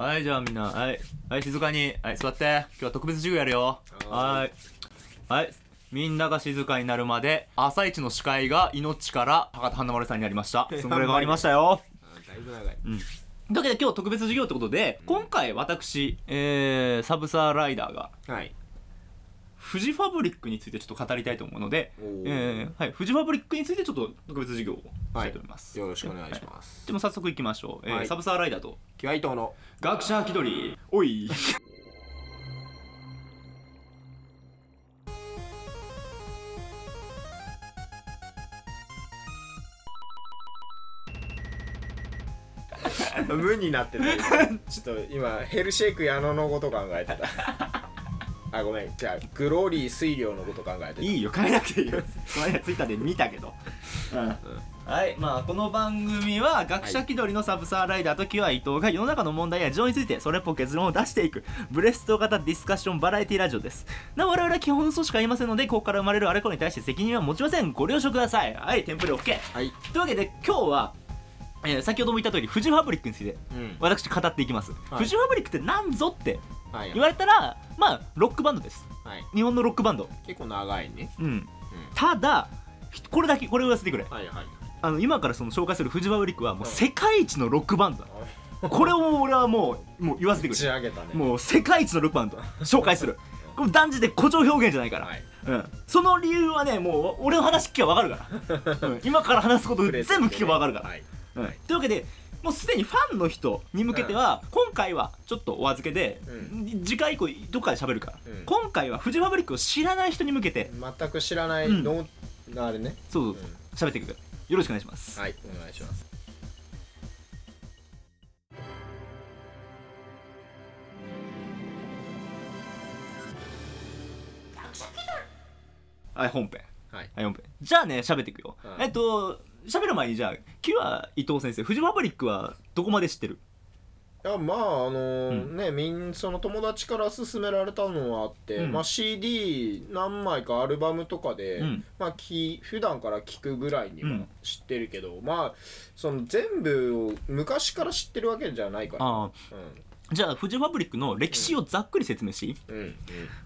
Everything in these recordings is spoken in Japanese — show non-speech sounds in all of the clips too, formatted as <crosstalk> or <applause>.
はい、じゃあみんな、はい。はい、静かに。はい、座って。今日は特別授業やるよ。ははい。はい。みんなが静かになるまで、朝一の司会が命から博多華丸さんになりました。<laughs> そのぐらい変わりましたよ。あだいぶ長いうわけで今日特別授業ってことで、今回私、えー、サブサーライダーが、はいフジファブリックについてちょっと語りたいと思うので、えー、はい、フジファブリックについてちょっと特別授業をしたいと思います。よろしくお願いしはます。でも早速行きましょう。えーはい。サブサーライダーと。気合い党の。学者気取り。おい。<laughs> 無になってた今ちょっと今ヘルシェイク矢野のこと考えてたあごめん。じゃあグローリー水量のこと考えてた。いいよ。変えなくていいよ。この間ツイッターで見たけど、はい。まあこの番組は学者気取りのサブサーライダーとキュア伊藤が世の中の問題や情についてそれっぽく結論を出していくブレスト型ディスカッションバラエティラジオです。な我々は基本嘘しか言いませんのでここから生まれるあれこれに対して責任は持ちません。ご了承ください。はい。テンプレ OK はい。というわけで今日は、えー先ほども言った通りフジファブリックについてうん。私語っていきます、はい。フジファブリックって何ぞってはい言われたらまあロックバンドです。はい。日本のロックバンド。結構長いね。うん。ただひこれだけこれを言わせてくれ。はいはいあの今からその紹介するフジファブリックはもう世界一のロックバンド。だあこれを俺はもうもう言わせて打くれ。ち上げたね。もう世界一のロックバンド。紹介する。これ断じて誇張表現じゃないから、はい。うん、その理由はねもう俺の話聞けば分かるから、うん、今から話すこと全部聞けば分かるから、はい。うん。というわけでもうすでにファンの人に向けては、今回はちょっとお預けで、う次回以降どっかで喋るから、うん。今回はフジファブリックを知らない人に向けて。全く知らないうん。のあれね。そうそう。そう喋っていくからよろしくお願いします、はいお願いします。はい本編。はい。はい本編。じゃあね喋っていくよ、うん。えっと喋る前にじゃあキュア伊藤先生フジファブリックはどこまで知ってる？いやまああのーうねみんその友達から勧められたのはあって、うん。まあ CD 何枚かアルバムとかで、うん。まあき普段から聞くぐらいにはうん知ってるけど、まあその全部を昔から知ってるわけじゃないから。ああ。じゃあフジファブリックの歴史をざっくり説明しうんうん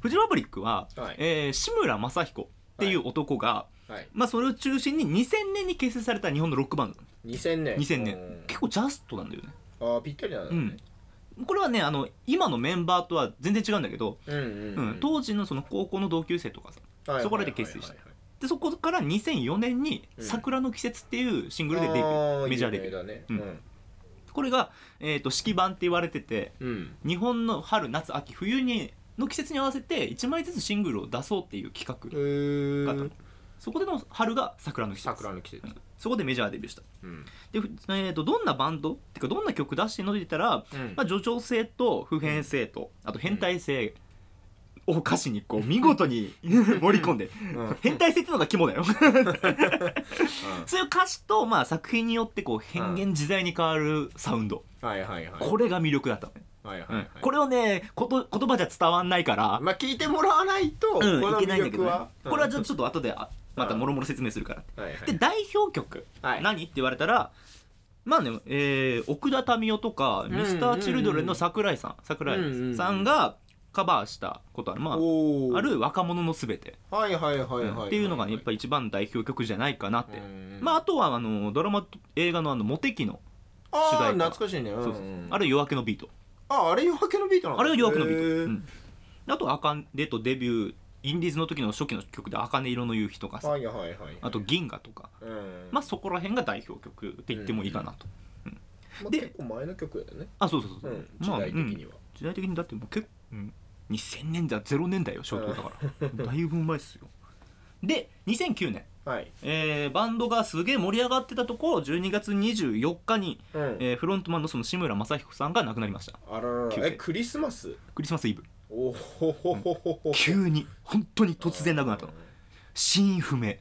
フジファブリックは、はいえー志村正彦っていう男が、うんはい。まあそれを中心に2000年に結成された日本のロックバンド。2000年。2000年。うん。結構ジャストなんだよね。ああぴったりなんだねこれはねあの今のメンバーとは全然違うんだけど、うんうんうん。当時のその高校の同級生とかさはいそこらで結成したはいはいはいでそこから2004年に「うん桜の季節」っていうシングルでデビュあーメジャーデビュー。ねうん。これが、えー、と式版って言われててうん。うん日本の春夏秋冬にの季節に合わせて1枚ずつシングルを出そうっていう企画へがあったの。ーそこでの春が桜の季節。桜の季節。うんそこでメジャーデビューした。うん。で、ふえー、とどんなバンドっていうかどんな曲出してるのって言ったら、うん。まあ、叙情性と普遍性とあと変態性を歌詞にこう見事に盛り込んで。うん。変態性っていうのが肝だよ。<laughs> そういう歌詞と、まあ、作品によってこう変幻自在に変わるサウンド、はいはいはい。これが魅力だったのね、はいはいはい。これをねこと言葉じゃ伝わんないから、まあ聞いてもらわないと、うん、いけないんだけど、ね。これはちょちょっと後であまたもろもろ説明するから、はいはい。で代表曲、はい。何？って言われたらまあね、えー奥田民生とかミスターチルドレンの桜井さん。桜井さんがカバーしたことある、まあある若者のすべて。はいはいはいはい、ってい。うのが、ね、やっぱり一番代表曲じゃないかなって、うんまああとはあのドラマ映画のあのモテキの、主題歌。懐かしいね、うんそうそう。あれ夜明けのビートああれ夜明けのビートなのあれが夜明けのビート、へー。うん。あと「あかんで」とデビューインディーズの時の初期の曲で「茜色の夕日」とかさ。はいはいはいはい。あと「銀河」とか。うん。まあそこら辺が代表曲って言ってもいいかなと、まあで結構前の曲だよね。あそうそうそう、うん時まあ代的には、うん。時代的にだってもう結構、うん、2000年代0年代よショートだから、だいぶ前っすよ。で2009年、はい。えーバンドがすげえ盛り上がってたところ12月24日に、うん。えーフロントマンのその志村正彦さんが亡くなりました。あらららえクリスマス？クリスマスイブ。おほほほほほ。急に本当に突然亡くなったの。死因不明。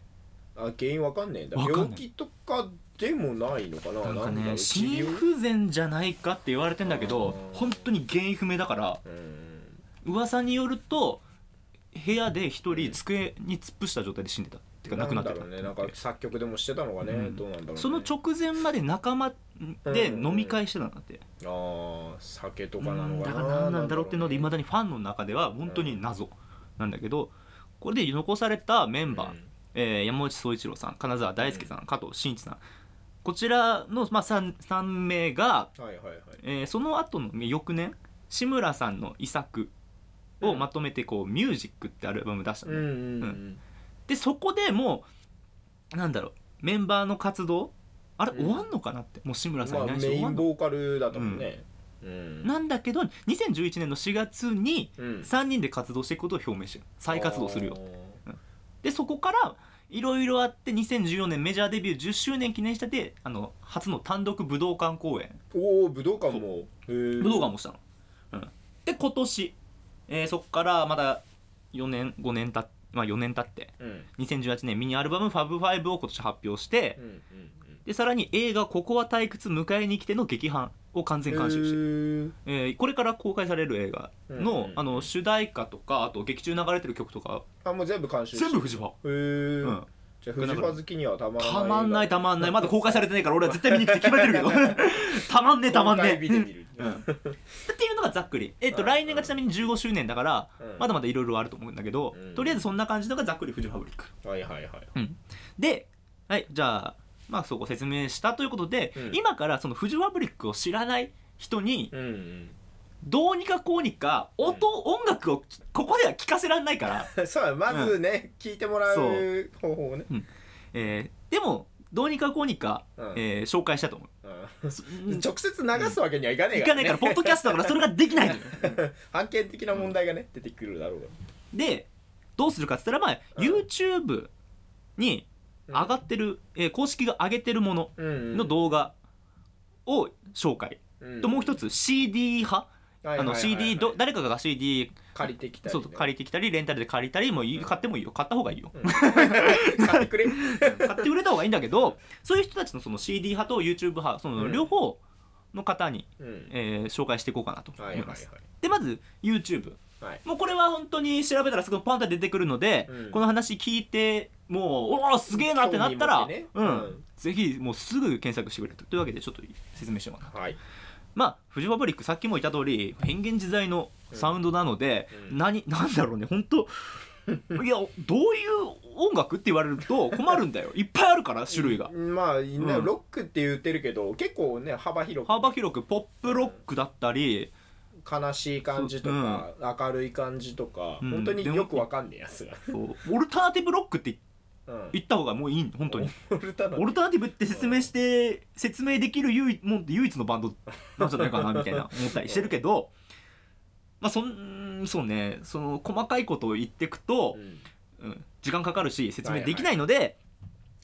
あ原因わかんねえんだ。わかんない。病気とかでもないのかな？なんかね心不全じゃないかって言われてんだけど本当に原因不明だからうん。噂によると部屋で一人机に突っ伏した状態で死んでたていうか亡くなってたね。なんか作曲でもしてたのがね、うん。どうなんだろう、ね、その直前まで仲間で飲み会してたんだって、ああ酒とかなうんのかな。だから何なんだろうっていうのでいまだだにファンの中では本当に謎なんだけどこれで残されたメンバー、えー山内総一郎さん金沢大輔さん、加藤真一さん。こちらの、まあ、3, 3名が、はいはいはい。えーその後の翌年志村さんの遺作をまとめてこう「ミュージックってアルバム出したの、うんうん。うんでそこでもうなんだろうメンバーの活動あれ、うん。終わんのかなってもう志村さんいまあないし、メインボーカルだったもんね。うん。なんだけど2011年の4月にうん。3人で活動していくことを表明してる。再活動するよ。でそこからいろいろあって2014年メジャーデビュー10周年記念しててあの初の単独武道館公演。おお武道館も。武武道館もしたの、うん、で今年、えーそこからまだ4年5年たっまあ4年経って。うん。うん2018年ミニアルバム「FAB5」を今年発表して。うんうんでさらに映画「ここは退屈迎えに来て」の劇版を完全監修して。えーこれから公開される映画の,、うんうんあの主題歌とかあと劇中流れてる曲とか。あもう全部監修全部フジファ、へえうん、じゃあフジファ好きにはたまらない。たまんないたまんない。まだ公開されてないから俺は絶対見に行くって決めてるけど。<laughs> たまんねえたまんねるうん。っていうのがざっくり、えっとうん。来年がちなみに15周年だから、うん。まだまだいろいろあると思うんだけど、うん。とりあえずそんな感じのがざっくりフジファブリック。はいはいはい。で、はい、じゃあまあそこ説明したということで、うん。今からそのフジファブリックを知らない人にうんうん。どうにかこうにか音、音楽をきここでは聞かせられないから、<laughs> そうだまずね、聞いてもらう方法をね、えーでもどうにかこうにか、うん。えー紹介したいと思う。うん。そ直接流すわけにはいかねえいから、ね、かないからポッドキャストだからそれができないのよ。<laughs> 判権的な問題がね出てくるだろうが。でどうするかっつったらまあ、うん。YouTube に上がってる、えー公式が上げてるものうんの動画を紹介、うん。ともう一つ CD 派、はいあの CD ど誰かが CD 借りてきたり、ね、そう借りてきたりレンタルで借りたりもういい買ってもいいよ。買った方がいいよ。<laughs> 買ってくれ。買ってくれた方がいいんだけどそういう人たちのその CD 派と YouTube 派そのうん。両方の方に、うん。えー紹介していこうかなと思います、でまず YouTube はい。もうこれは本当に調べたらすぐパンと出てくるので、うん。この話聞いてもうおおすげえなってなったら、ねうんうん。ぜひもうすぐ検索してくれと。というわけでちょっと説明しようかなはいまあフジファブリックさっきも言った通り変幻自在のサウンドなので、うん。何なんだろうね本当いやどういう音楽って言われると困るんだよ。<laughs> いっぱいあるから種類が、まあ、ね。うん。ロックって言ってるけど結構ね幅広く。幅広くポップロックだったり、悲しい感じとか、明るい感じとか、うん。本当によくわかんねえやつが、オルタナティブロックってうん、言った方がもういい本当に。オルタナオルタナティブって説明して説明できる唯もう唯一のバンドなんじゃないかなみたいな思ったりしてるけどまあそんそうね。その細かいことを言っていくとう、ん。うん、時間かかるし説明できないので、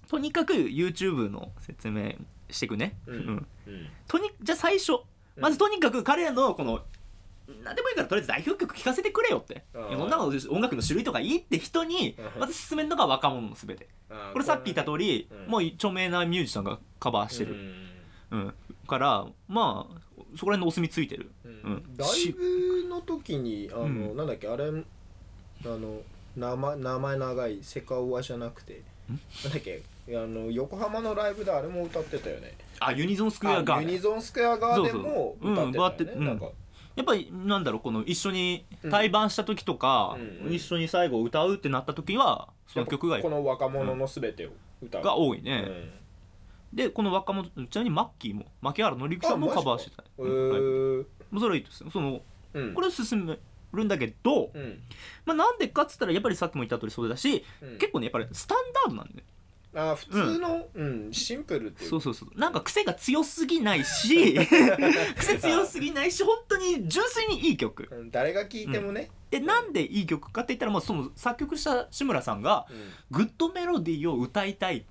とにかく YouTube の説明していくね、うん。うん。うん。とにじゃあ最初まずとにかく彼らのこの何でもいいからとりあえず代表曲聴かせてくれよって。うん。いやそんなの音楽の種類とかいいって人にうん。まず勧めるのが若者のすべてこれさっき言った通り、うん。もう著名なミュージシャンがカバーしてる、うん。うん。からまあそこら辺のお墨ついてる。うん。うん。ライブの時にあの、うん。なんだっけあれあの名前名前長いセカオワじゃなくて。なんだっけあの横浜のライブであれも歌ってたよね。あユニゾンスクエアガあーデン。ユニゾンスクエアガーデンも歌ってたよね、うん。なんかやっぱりなんだろうこの一緒に対バンした時とか、うんうん。一緒に最後歌うってなった時はその曲がこの若者のすべてを歌う、が多いね、うん。でこの若者ちなみにマッキーも牧原紀之さんもあカバーしてた、えうんはい。それはいいですよ。そのうん。これを進めるんだけど、うん。まあ、なんでかっつったらやっぱりさっきも言った通りそうだし、うん。結構ねやっぱりスタンダードなんだよね。あ普通の、うんシンプルっていう。そうそうそうなんか癖が強すぎないし <laughs> 癖強すぎないし本当に純粋にいい曲。うん。誰が聴いてもね、でなんでいい曲かって言ったらもうその作曲した志村さんがグッドメロディーを歌いたいっ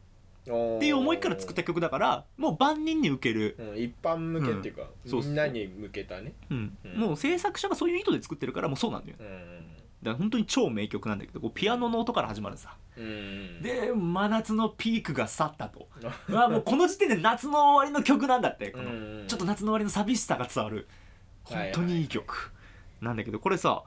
うんていう思いから作った曲だからもう万人に受ける、うん、一般向けっていうか、うん。そうそうみんなに向けたね、うん。うん。もう制作者がそういう意図で作ってるからもうそうなんだよだから本当に超名曲なんだけどこうピアノの音から始まるさ。うん。うん、で真夏のピークが去ったと。<laughs> うわもうこの時点で夏の終わりの曲なんだってこの。うん。ちょっと夏の終わりの寂しさが伝わる本当にいい曲。なんだけどこれさ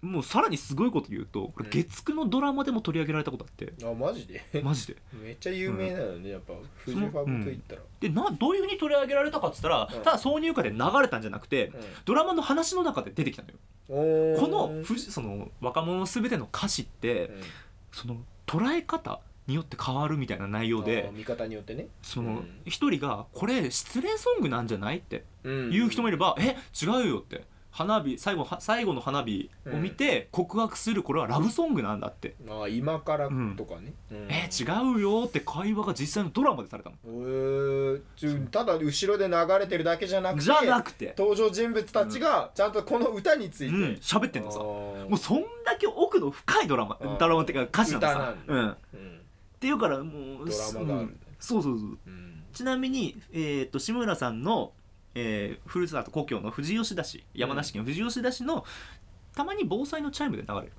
もうさらにすごいこと言うとこれうん月9のドラマでも取り上げられたことあって、あマジで？<laughs> マジで。めっちゃ有名なのねやっぱフジファブと言ったら。でなどういうふうに取り上げられたかっつったら、うん。ただ挿入歌で流れたんじゃなくてドラマの話の中で出てきたのよ。うんおこのその若者すべての歌詞って、うん。その捉え方によって変わるみたいな内容あでー見方によってね。そのうん。一人がこれ失恋ソングなんじゃないってうん。言う人もいれば、え違うよって花火最後は最後の花火を見て告白するこれはラブソングなんだって、あー今からとかね。うん。え違うよって会話が実際のドラマでされたの？えただ後ろで流れてるだけじゃなくてじゃなくて。登場人物たちがちゃんとこの歌について。うん喋ってんのさ。もうそんだけ奥の深いドラマうんドラマっていうか歌詞なんだうん、っうんていうからもうドラマがあるうん。そうそうそう。うん。ちなみに、えー、と志村さんの、えー、ふるさと故郷の富士吉田市山梨県富士吉田市のたまに防災のチャイムで流れる。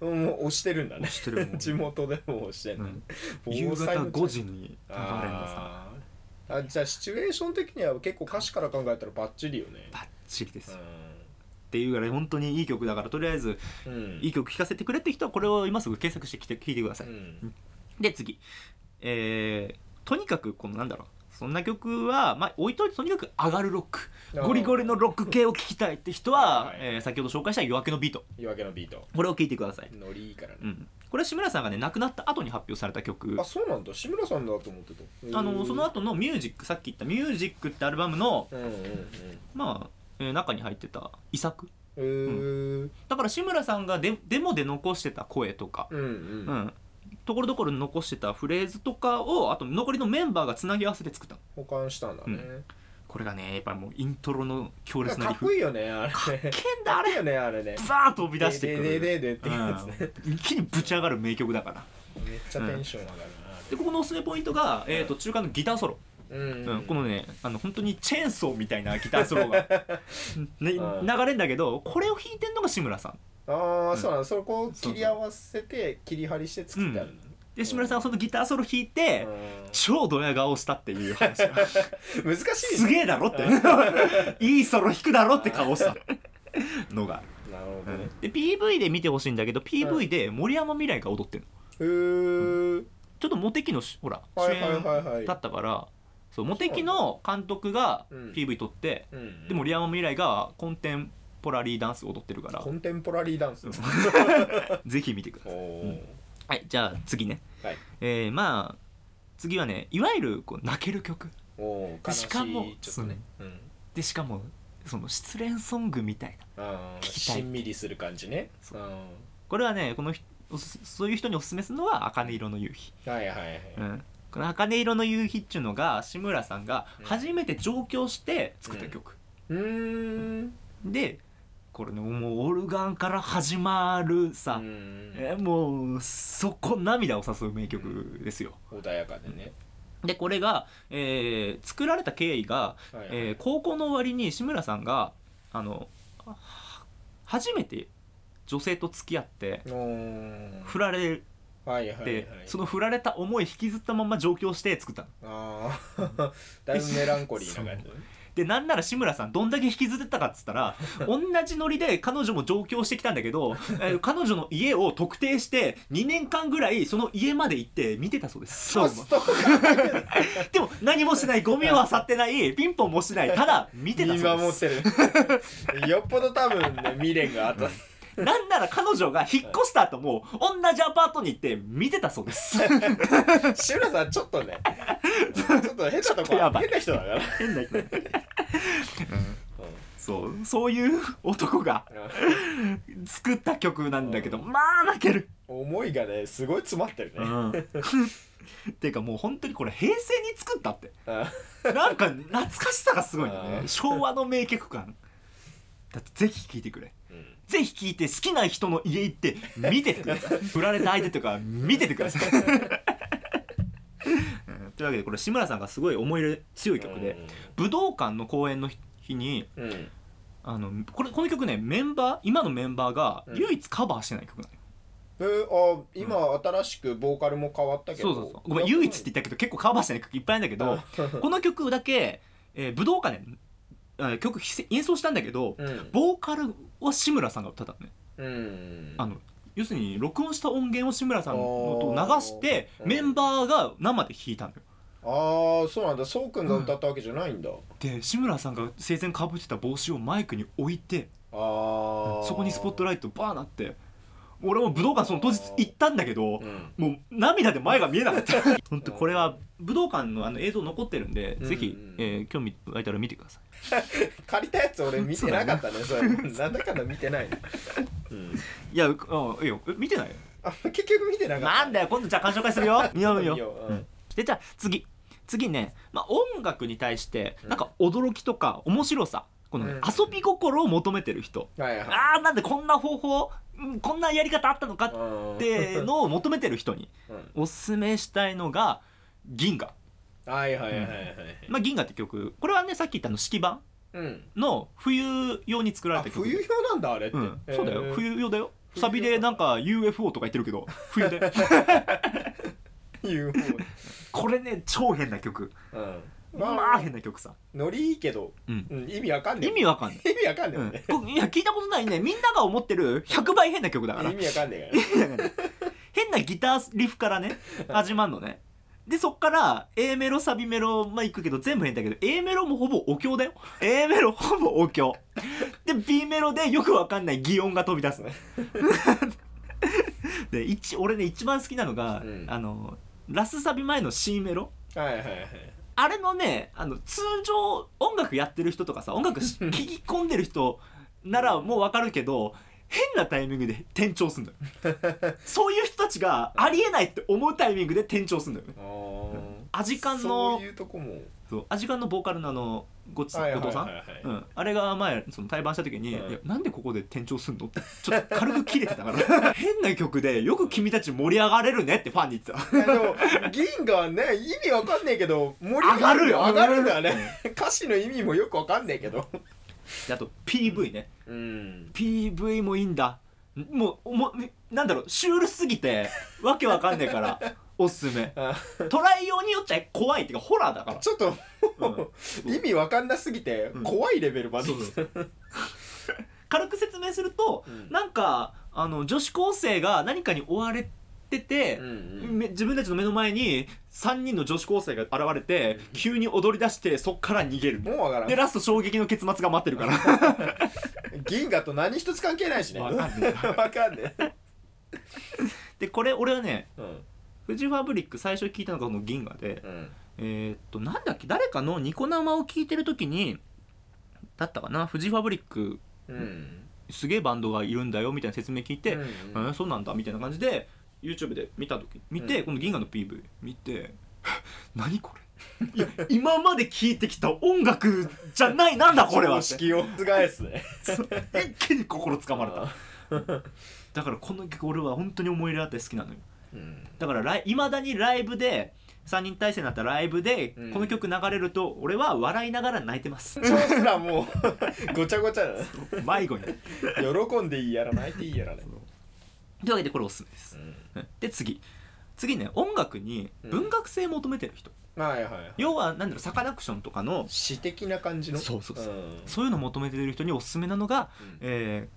<laughs> もう押してるんだね。押してるもう。地元でも押してんだね。うん。夕方防災の5時に流れるんださ。あー。あじゃあシチュエーション的には結構歌詞から考えたらバッチリよね。バッチリです、っていうぐらい本当にいい曲だからとりあえずいい曲聴かせてくれって人はこれを今すぐ検索してきて聴いてください、うん。で次。えー、とにかくこのなんだろう。そんな曲はまあ置いといてとにかく上がるロック。ゴリゴリのロック系を聴きたいって人は、はいえー先ほど紹介した夜明けのビート。夜明けのビート。これを聴いてください、ノリいいから。ねうん、これは志村さんがね亡くなった後に発表された曲。あそうなんだ。志村さんだと思ってた？あのその後のミュージックさっき言ったミュージックってアルバムのうんうんうん。まあ、えー中に入ってた遺作。えー。だから志村さんがデデモで残してた声とか、うんうん。うん、ところどころに残してたフレーズとかをあと残りのメンバーがつなぎ合わせて作ったの。保管したんだね。これがねやっぱりもうイントロの強烈なかっこいいよねあれけんだあれ。いいよねあれね。ザーッと飛び出してくででるででってやつねうん一気にぶち上がる名曲だからめっちゃテンション上がるでここのおすすめポイントが、えー、と中間のギターソロ、なうん。うん。このねあの本当にチェーンソーみたいなギターソロが、<laughs> ね、うん。流れるんだけどこれを弾いてんのが志村さん。ああそうなのそこを切り合わせて切り張りして作ってあるのねで志村さんはそのギターソロ弾いて、うん。超ドヤ顔したっていう話が。<laughs> 難しいすげえだろって。<laughs> いいソロ弾くだろって顔した。のが、なるほどね。で PV で見てほしいんだけど PV で森山未来が踊ってるの。へえちょっとモテキのしほら主演はいはいだったからそうモテキの監督がうん。PV 撮って、うんで森山未来がコンテンポラリーダンス踊ってるから。コンテンポラリーダンス。<laughs> ぜひ見てくだおさい。ー。はいじゃあ次ね。はい。えー、まあ次はねいわゆるこう泣ける曲。おー悲ししかもいちょっとね。うん。でしかもその失恋ソングみたいな。あー聞きたい。しんみりする感じね。そう。うん。これはねこの人おすそういう人におすすめするのは「茜色の夕日。はいはいはい」うん、この「茜色の夕日」っていうのが志村さんがうん。初めて上京して作った曲、うーん。でこれねもうオルガンから始まるさ、うん。えもうそこ涙を誘う名曲ですよ。穏やかでね。でこれが、えー作られた経緯が、はいはい。えー高校の終わりに志村さんがあのは初めて女性と付き合って振られはいはいはい。て、その振られた思い引きずったまま上京して作ったの。ああ <laughs> だいぶメランコリーな感じ。<laughs> でなんなら志村さんどんだけ引きずってたかっつったら <laughs> 同じノリで彼女も上京してきたんだけど、えー彼女の家を特定して2年間ぐらいその家まで行って見てたそうです。そう。でも何もしないゴミを漁ってないピンポンもしないただ見てた見そうで守ってる。よっぽど多分ね未練があった。す <laughs> なんなら彼女が引っ越した後も同じアパートに行って見てたそうです。<laughs> 志村さんちょっとね <laughs> ちょっと変なとこやばい。変な人だから。変な人そうそういう男が作った曲なんだけどまあ泣ける。思いがねすごい詰まってるね。うん。ていうかもう本当にこれ平成に作ったって。あなんか懐かしさがすごいんだあね。ー昭和の名曲感。だってぜひ聴いてくれ。うんぜひ聴いて好きな人の家行って見ててください。<laughs> 振られた相手とか見ててください。うん。というわけでこれ志村さんがすごい思い入れ強い曲で武道館の公演の日にうん。うんあのこれこの曲ねメンバー今のメンバーがうん。唯一カバーしてない曲なのよ、えー、あ今新しくボーカルも変わったけど。そうそうそう。ごめん唯一って言ったけど結構カバーしてない曲いっぱいあるんだけどこの曲だけ、えー武道館で、あ曲ひ演奏したんだけどうん。ボーカルは志村さんが歌ったのね。うん。あの要するに録音した音源を志村さんのと流してメンバーが生で弾いたのよ。ああそうなんだ。そうくんが歌ったわけじゃないんだ、で志村さんが生前かぶってた帽子をマイクに置いてああそこにスポットライトバーなって俺も武道館その当日行ったんだけどうん。もう涙で前が見えなかった。<laughs> 本当これは武道館のあの映像残ってるんで、うん。ぜひ、えー興味湧いたら見てください。<laughs> 借りたやつ俺見てなかったねそれ。<laughs> なんだかんだ見てない。の、うん、いやうあいいよ。え見てないあ結局見てなかった。なんだよ今度じゃあ鑑賞会するよ。見よう見よう。うん。でじゃあ次。次ね、まあ、音楽に対してうん。なんか驚きとか面白さ。このね、うん。遊び心を求めてる人。はいはい。あーなんでこんな方法うんこんなやり方あったのかっうん。てのを求めてる人にうん。おすすめしたいのが銀河、はいはいはいはいはい。まあ、銀河って曲。これはねさっき言ったあの式盤うん。の冬用に作られあた曲。冬用なんだあれって、うん、そうだよ。冬用だよ。サビでなんか UFO とか言ってるけど冬で。<laughs> UFO これね超変な曲。うんまあ変な曲さ、ノリいいけど、うん、うん、意味わかんねえ意味わかんない、意味わかんねえうんよね、こいや聞いたことないね。みんなが思ってる100倍変な曲だから。意味わかんねえから。<laughs> 変なギターリフからね始まるのね。でそっから A メロサビメロまあ行くけど全部変だけど A メロもほぼお経だよ。A メロほぼお経。で B メロでよくわかんない擬音が飛び出すで一俺ね一番好きなのが、うん。あのラスサビ前の C メロ。はいはいはいあれのねあの通常音楽やってる人とかさ音楽し聞き込んでる人ならもうわかるけど変なタイミングで転調すんだよ。<laughs> そういう人たちがありえないって思うタイミングで転調すんだよね。アジカンそのういうとこも。そうアジカンのボーカルのあのごちさん後藤さん？はいはいはい。はいうん、あれが前その対バンした時に、うんいやなんでここで転調すんの？ってちょっと軽く切れてたから。<laughs> 変な曲でよく君たち盛り上がれるねってファンに言ってた。でも銀河ね意味わかんねえけど盛り上がるよ上がるよ。上がるんだよね歌詞の意味もよくわかんねえけど。であと PV ね。うん。PV もいいんだ。もうもうなんだろうシュールすぎてわけわかんねえからおすすめ。<laughs> あ。トライようによっちゃ怖いっていうかホラーだから。ちょっとうん意味わかんなすぎてうん。怖いレベルまでそうそう。軽く説明すると、うん。なんかあの女子高生が何かに追われてて、うんうん。め自分たちの目の前に3人の女子高生が現れて、うん。急に踊り出してそっから逃げる。もうわからん。でラスト衝撃の結末が待ってるから。<laughs> 銀河と何一つ関係ないしね。わかんねえ。わかんねえ。でこれ俺はねうん。フジファブリック最初聞いたのがこの銀河で、うんえーっとなんだっけ？誰かのニコ生を聞いてる時にだったかな？フジファブリックうん。すげえバンドがいるんだよみたいな説明聞いて、うんえーそうなんだみたいな感じで YouTube で見た時見て、うん。この銀河の PV 見て <laughs> 何これ？いや今まで聴いてきた音楽じゃないなんだこれは。って常識を覆す一気に心つかまれた。<laughs> だからこの曲俺は本当に思い入れあって好きなのよ。うん。だからいまだにライブで3人体制になったライブでうん。この曲流れると俺は笑いながら泣いてます。<laughs> 超すらもう <laughs> ごちゃごちゃだね迷子に。喜んでいいやら泣いていいやらね。というわけでこれおすすめです。うん。で次。次ね音楽に文学性求めてる人、はいはいはい。要はなんだろうサカナクションとかの詩的な感じの？そうそうそう。うん。そういうの求めてる人におすすめなのがうん「え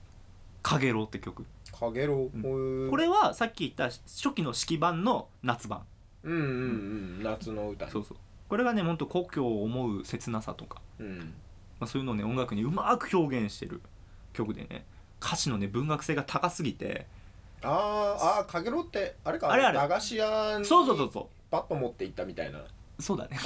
ー、かげろう」って曲。かげろうこれはさっき言った初期の式版の夏版うんうんうん夏の歌。そうそう。これがねほんと故郷を思う切なさとか、うん。まあ、そういうのをね音楽にうまく表現してる曲でね歌詞のね文学性が高すぎて。あーあーかげろうってあれかあれあれ。駄菓子屋にそうそうそうそバット持って行ったみたいな。うそうだね。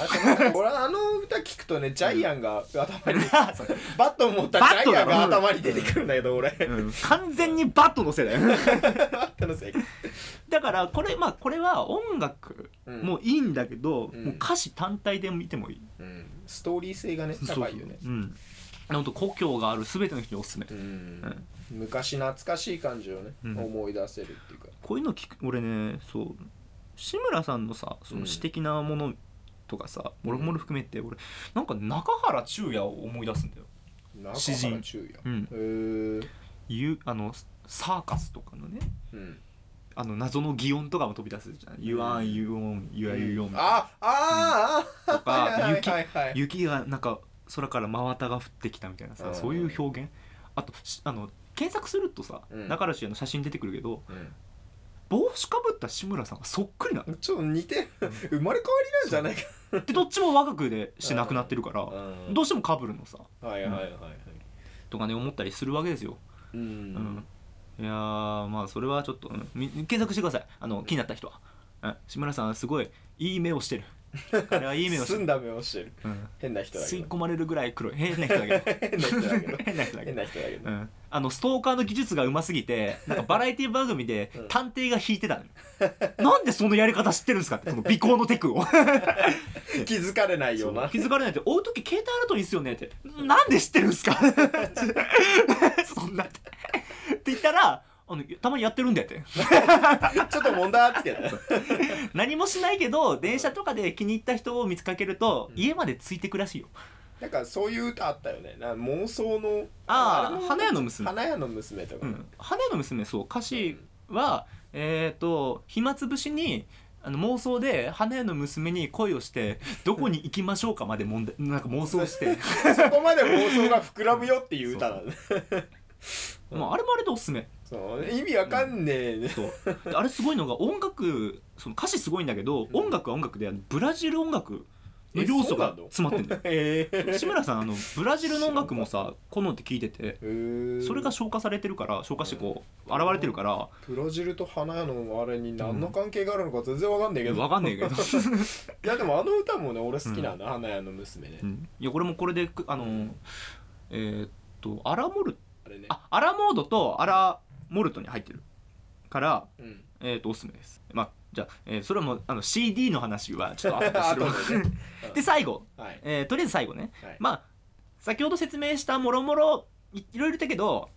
俺あの歌聞くとねジャイアンが頭に <laughs> そう。バット持ったジャイアンが頭に出てくるんだけど俺。うん。完全にバットのせいだよ。バットのせい。<laughs> だからこれまあこれは音楽うん。もいいんだけど、うん。もう歌詞単体で見てもいい、うん。ストーリー性がね高いよね。そううん本当故郷がある全ての人におすすめ、うん。昔懐かしい感じをねうん。思い出せるっていうか。こういうの聞く俺ねそう志村さんのさその詩的なものとかさ、もろもろ含めて俺なんか中原中也を思い出すんだよ、詩人。うん、ゆあのサーカスとかのねうん。あの謎の擬音とかも飛び出すじゃん「ゆあんゆおんゆあゆよん」あああとか <laughs> 雪雪がなんか空から真綿が降ってきたみたいなさうん。そういう表現。あとしあの検索するとさ、うん。中嵐の写真出てくるけどう帽子かぶった志村さんがそっくりなの。ん、ちょっと似て生まれ変わりなんじゃないか。でどっちも若くでして亡くなってるからうん。どうしてもかぶるのさ。はいはいはいはい。とかね思ったりするわけですよ、ううんん。いやーまあそれはちょっと、うん。み検索してください。あの気になった人は、うん、志村さんはすごいいい目をしてる彼はいい目をしてる、澄んだ目をしてる。うん、変な人だけど。吸い込まれるぐらい黒い。変な人だけど。変な人だけど。変な人だけ変どな人だけど。うん、あのストーカーの技術がうますぎてなんかバラエティ番組でうん。探偵が引いてたの、なんでそのやり方知ってるんですかって <laughs> その尾行のテクを。気づかれないような。気づかれないって追う時携帯あるといいっすよねって。なんで知ってるんですか？<laughs> そんなって。って言ったらあのたまにやってるんだよって。<laughs> ちょっと問題あつけた何もしないけど電車とかで気に入った人を見つけると、うん。家までついてくらしいよ。なんかそういう歌あったよね。な妄想のあーれも花屋の娘。花屋の娘とか、うん。花屋の娘そう。歌詞はえっ、と暇つぶしにあの妄想で花屋の娘に恋をしてどこに行きましょうかまで問題なんか妄想して。<laughs> そこまで妄想が膨らむよっていう歌なんだもうあれもあれでおすすめ。そう意味わかんねえ。ね、そう。であれすごいのが音楽その歌詞すごいんだけど、うん。音楽は音楽であのブラジル音楽の要素が詰まってんだよ。<laughs> ええ。志村さんあのブラジルの音楽もさ好んで聴いててーそれが消化されてるから消化してこう現れてるから。ブラジルと花屋のあれに何の関係があるのか全然わかんねえけど、分かんねえけど、<laughs> いやでもあの歌もね俺好きなん。だ、花屋の娘ね、うん。いやこれもこれでくあの、うん。えーっとアラモルあれね。あアラモードとアラモルトに入ってるからうん。えーっとおすすめです。まあじゃあ、えーそれはもうあの CD の話はちょっと後で <laughs> するわ後でね。<laughs> で最後、はい。えーとりあえず最後ね。はい。まあ先ほど説明したもろもろいいろいろ言ったけど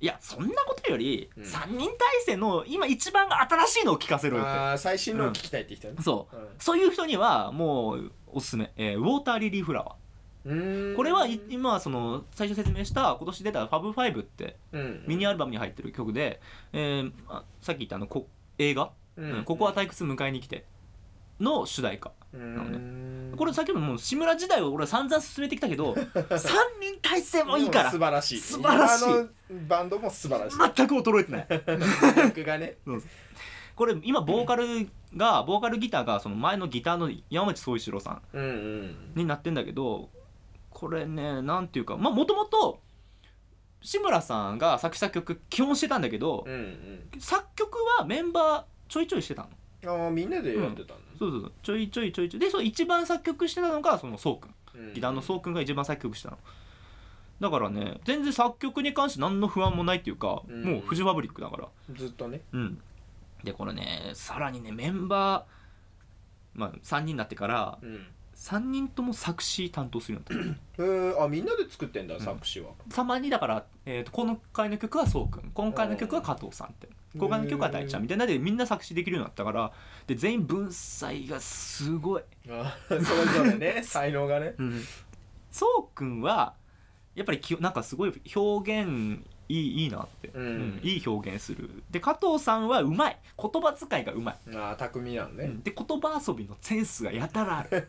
いやそんなことより、うん。3人体制の今一番新しいのを聞かせろよって。あー最新のを聞きたいって人ね、そう。うん。そういう人にはもうおすすめ、えーウォーターリリーフラワーこれはい今その最初説明した今年出た「 FAB FIVE ってうん。ミニアルバムに入ってる曲で、えーあさっき言ったあのこ映画、うん。ここは退屈迎えに来て」の主題歌うーん。これ先ほどもう志村時代を俺は散々進めてきたけど <laughs> 3人体制もいいから素晴らしい。素晴らしい。バンドも素晴らしい。全く衰えてない。<laughs> 曲がね。これ今ボーカルがボーカルギターがその前のギターの山内宗一郎さん。になってんだけどこれねなんていうかまあもともと志村さんが作詞作曲基本してたんだけど、うんうん。作曲はメンバーちょいちょいしてたの。ああみんなでやってたのそうそうそう。ちょいちょいちょいちょい。でその一番作曲してたのがそのそうくん。うんギターのそうくんが一番作曲したの。だからね全然作曲に関して何の不安もないっていうか、うん。もうフジファブリックだから。ずっとね。うん。でこれねさらにねメンバーまあ3人になってからうん3人とも作詞担当するようになった。<clears throat> へー。あみんなで作ってんだ作詞は。たまにだから、えー、と今回の曲はそうくん。今回の曲は加藤さんって。今回の曲は大ちゃんみたいなのでみんな作詞できるようになったからで全員文才がすごい、<laughs> あーそれぞれね。<laughs> 才能がね。うん、そうくんはやっぱりきなんかすごい表現いいいいなって、うん。いい表現する。で加藤さんはうまい。言葉遣いがうまい。ああ巧みなのね。で言葉遊びのセンスがやたらある。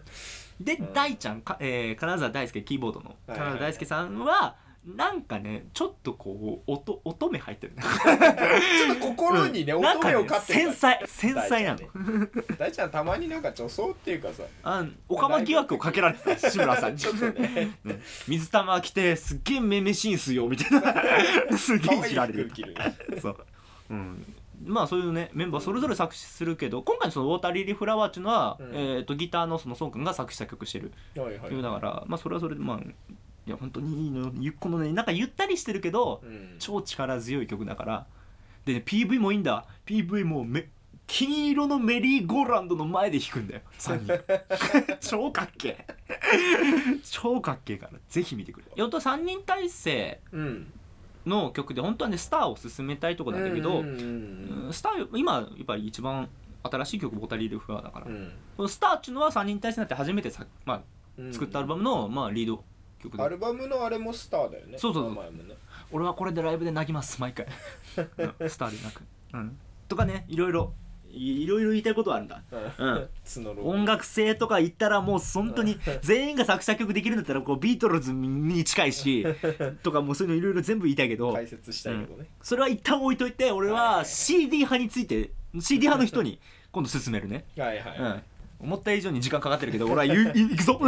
<laughs> で、うん。大ちゃんか、えー金沢大輔キーボードの。はいはい。金沢大輔さんはなんかねちょっとこう音乙女入ってるねちょっと心にねうん。乙女を飼ってる繊細繊細なの、の大ちゃんたまになんか女装っていうかさ。あオカマ疑惑をかけられてた志村さんに。<laughs> ちょっとね。うん。水玉着てすっげえめめしいんすよみたいな。<laughs> すげえいじられる。そう、うん、まあそういうねメンバーそれぞれ作詞するけど今回のその「ウォーターリリーフラワー」っていうのは、うん。えー、とギターのそのソン君が作詞作曲してる。はいはいい。うだから、まあそれはそれでまあいや本当にいいのゆこのねなんかゆったりしてるけど、うん。超力強い曲だから。で、ね、PV もいいんだ。PV もめ金色のメリーゴーランドの前で弾くんだよ。3人。<laughs> 超かっけえ。超かっけえから。ぜひ見てくれ。よと3人体制うん。の曲で本当はねスターを進めたいとこなんだけど、スター今やっぱり一番新しい曲「ボタリールフラワー」だから、うん。このスターっていうのは3人体制になって初めてさ、まうん。あ、作ったアルバムの、まあ、リード曲で。アルバムのあれもスターだよね。そうそうそう。名前もね。俺はこれでライブで泣きます毎回、う <laughs> んスターで泣く、うん、とかねいろいろ。いいろいろ言いたいことはあるんだ。うん。音楽性とか言ったらもう本当に <laughs> 全員が作詞作曲できるんだったらこうビートルズに近いし <laughs> とかもうそういうのいろいろ全部言いたいけど解説したいけどね、それは一旦置いといて俺ははいはいはい。CD 派について CD 派の人に今度進めるね、はいはい、うん、思った以上に時間かかってるけど <laughs> 俺は言うい行くぞ。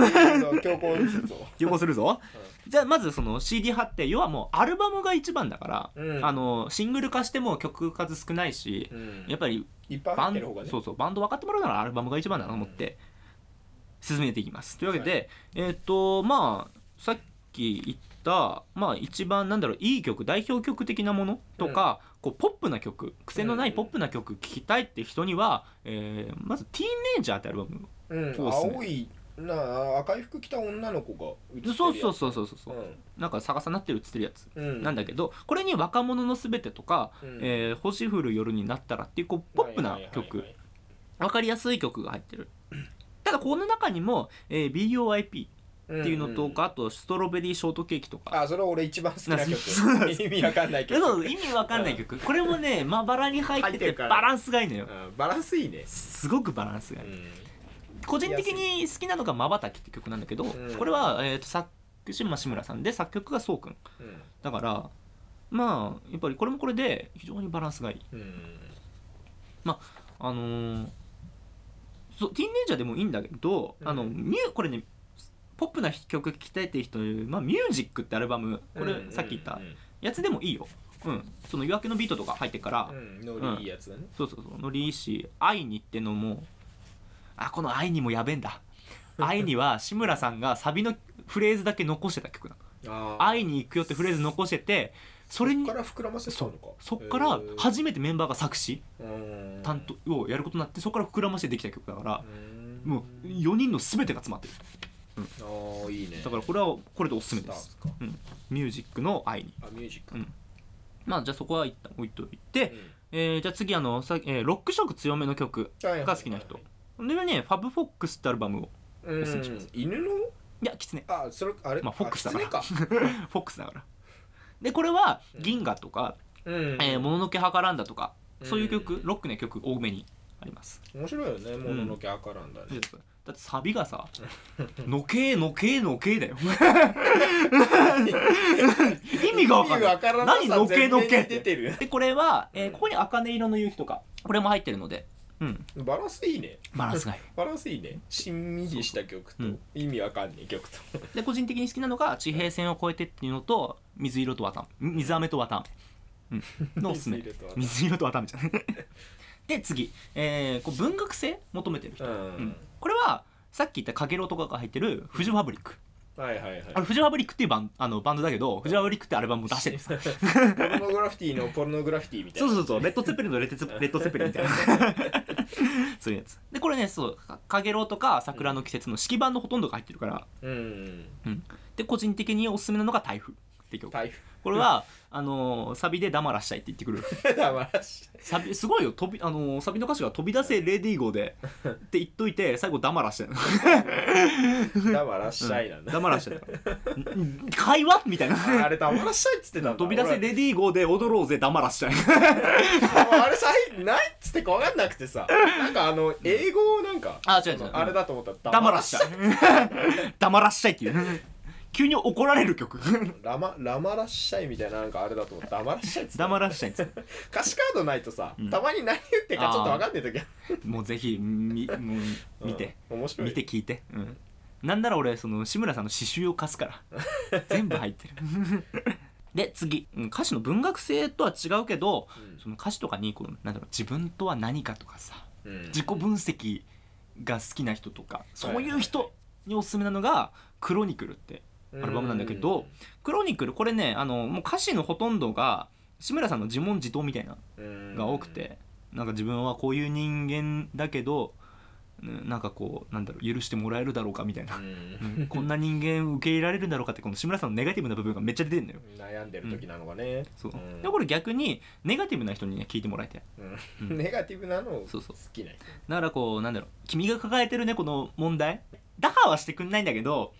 強行説を。予行するぞ。じゃあまずその CD 派って要はもうアルバムが一番だから、うん。あのシングル化しても曲数少ないし、うん。やっぱりバンねそうそうバンド分かってもらうならアルバムが一番だなと思って進めていきます。というわけで、えっ、とまあさっき言ったまあ一番なんだろういい曲代表曲的なものとか、こうポップな曲癖のないポップな曲聴きたいって人には、えーまず「ティーンネイジャー」ってアルバムうんそうっすね。青いなあ赤い服着た女の子が映ってるやつ。そうそうそうそうそうそう、うなんか逆さなってるっつってるやつん、うん、なんだけどこれに「若者のすべて」とかうん「えー星降る夜になったら」っていうこうポップな曲はいはい分かりやすい曲が入ってる。ただこの中にも、えーいっていうのとか、あとストロベリーショートケーキとか。あそれ俺一番好きな曲。意味わかんないえ曲そう意味わかんない曲。これもねまばらに入っててバランスがいいのよ。うんバランスいいね、すごくバランスがいい。うん。個人的に好きなのが「まばたき」って曲なんだけどん。これは、えー、と作詞マ志村さんで作曲がそうくん。うん。だからまあやっぱりこれもこれで非常にバランスがいい。うん。あのーそうティーンネイジャーでもいいんだけど、うん。あのミュこれねポップな曲聴きたいっていう人まあ、ミュージックってアルバムこれうんさっき言ったうんやつでもいいよ、うん、その夜明けのビートとか入ってっから、うん。ノリいいやつだね、そうそうそう。ノリいいし「愛に」ってのもあこの「愛に」もやべえんだ「愛に」は志村さんがサビのフレーズだけ残してた曲なの「あー。愛に行くよ」ってフレーズ残しててそれにそっから膨らませたのか。そっから初めてメンバーが作詞うん。担当をやることになってそこから膨らませてできた曲だからうん。もう4人の全てが詰まってるああいいね。だからこれはこれでおすすめです。スターか。ミュージックの愛に。あミュージック。うん。まあじゃあそこは一旦置いといて、うん。えーじゃあ次あのさ、えーロック色強めの曲はいが好きな人。でねファブフォックスってアルバムをうんおすすめします。犬の？いやキツネあそれあれ？まあフォックスだから。フォックスだから。でこれは銀河とかうん。えーもののけはからんだとかそういうう曲ロックな曲多めにあります。面白いよねもののけあからんだねだってサビがさ「のけーのけーのけー」だよ。意味がわかんない。わから何？のけのけ出って。てる。でこれは、えーここに茜色の夕日とかこれも入ってるので。うん。バランスいいね。バランスがいい。<laughs> バランスいいね。しんみりした曲とうん。意味わかんない曲と。で個人的に好きなのが地平線を越えてっていうのと水色と綿飴水飴と綿。飴、うん、のおすすめ。水色と綿。水色と綿飴じゃな。いで次、えーこう文学性求めてる人、うん。うん。これはさっき言ったかげろうとかが入ってるフジファブリック。はいはいはい。あれフジファブリックっていうバンあのバンドだけどフジファブリックってアルバムも出してる。んですポルノグラフィティのポルノグラフィティみたいな。そうそうそうレッド・ツェッペリンのレッドレッド・ツェッペリンみたいな。<laughs> そういうやつ。でこれねそうかかげろうとか桜の季節の式盤のほとんどが入ってるから。うん。で個人的におすすめなのが台風って曲。台これは <laughs> あのーサビで黙らしたいって言ってくる。風黙らしサビすごいよ。飛び、あのーサビの歌詞が飛び出せレディーゴーで。<laughs> って言っといて最後黙らしたいの。黙らしゃいな。ん。だ黙らしたいん会話みたいな。あれ黙らしゃいっつってたんだ。飛び出せレディーゴーで踊ろうぜ黙らしたい俺あれさないっつって分かんなくてさ。なんかあの英語なんかあ違う違う。あれだと思ったら黙らしたい黙らしたいっていう急に怒られる曲。<laughs> ラマラマラッシャイみたいななんかあれだと思った黙らっしゃいっつって黙らしたいんですよ歌詞カードないとさ、うん。たまに何言ってるかちょっと分かんない時あもうぜひみもうる見て、うん。面白い。見て聞いて、うん、なんなら俺その志村さんの詩集を貸すから。<laughs> 全部入ってる。<laughs> で次。うん歌詞の文学性とは違うけどその歌詞とかにこうなんだろう自分とは何かとかさうん。自己分析が好きな人とかそういうは人におすすめなのが「クロニクル」ってアルバムなんだけどクロニクルこれねあのもう歌詞のほとんどが志村さんの自問自答みたいなうん。が多くてなんか自分はこういう人間だけどうんなんかこうなんだろう許してもらえるだろうかみたいな。う、ん。うん。こんな人間受け入れられるんだろうかってこの志村さんのネガティブな部分がめっちゃ出てるのよ。悩んでる時なのがね、そう、ん。でこれ逆にネガティブな人にね聞いてもらいたいうん。うん。<laughs> ネガティブなのを好そうそう。きな人。だからこうなんだろう君が抱えてるねこの問題。打破はしてくんないんだけど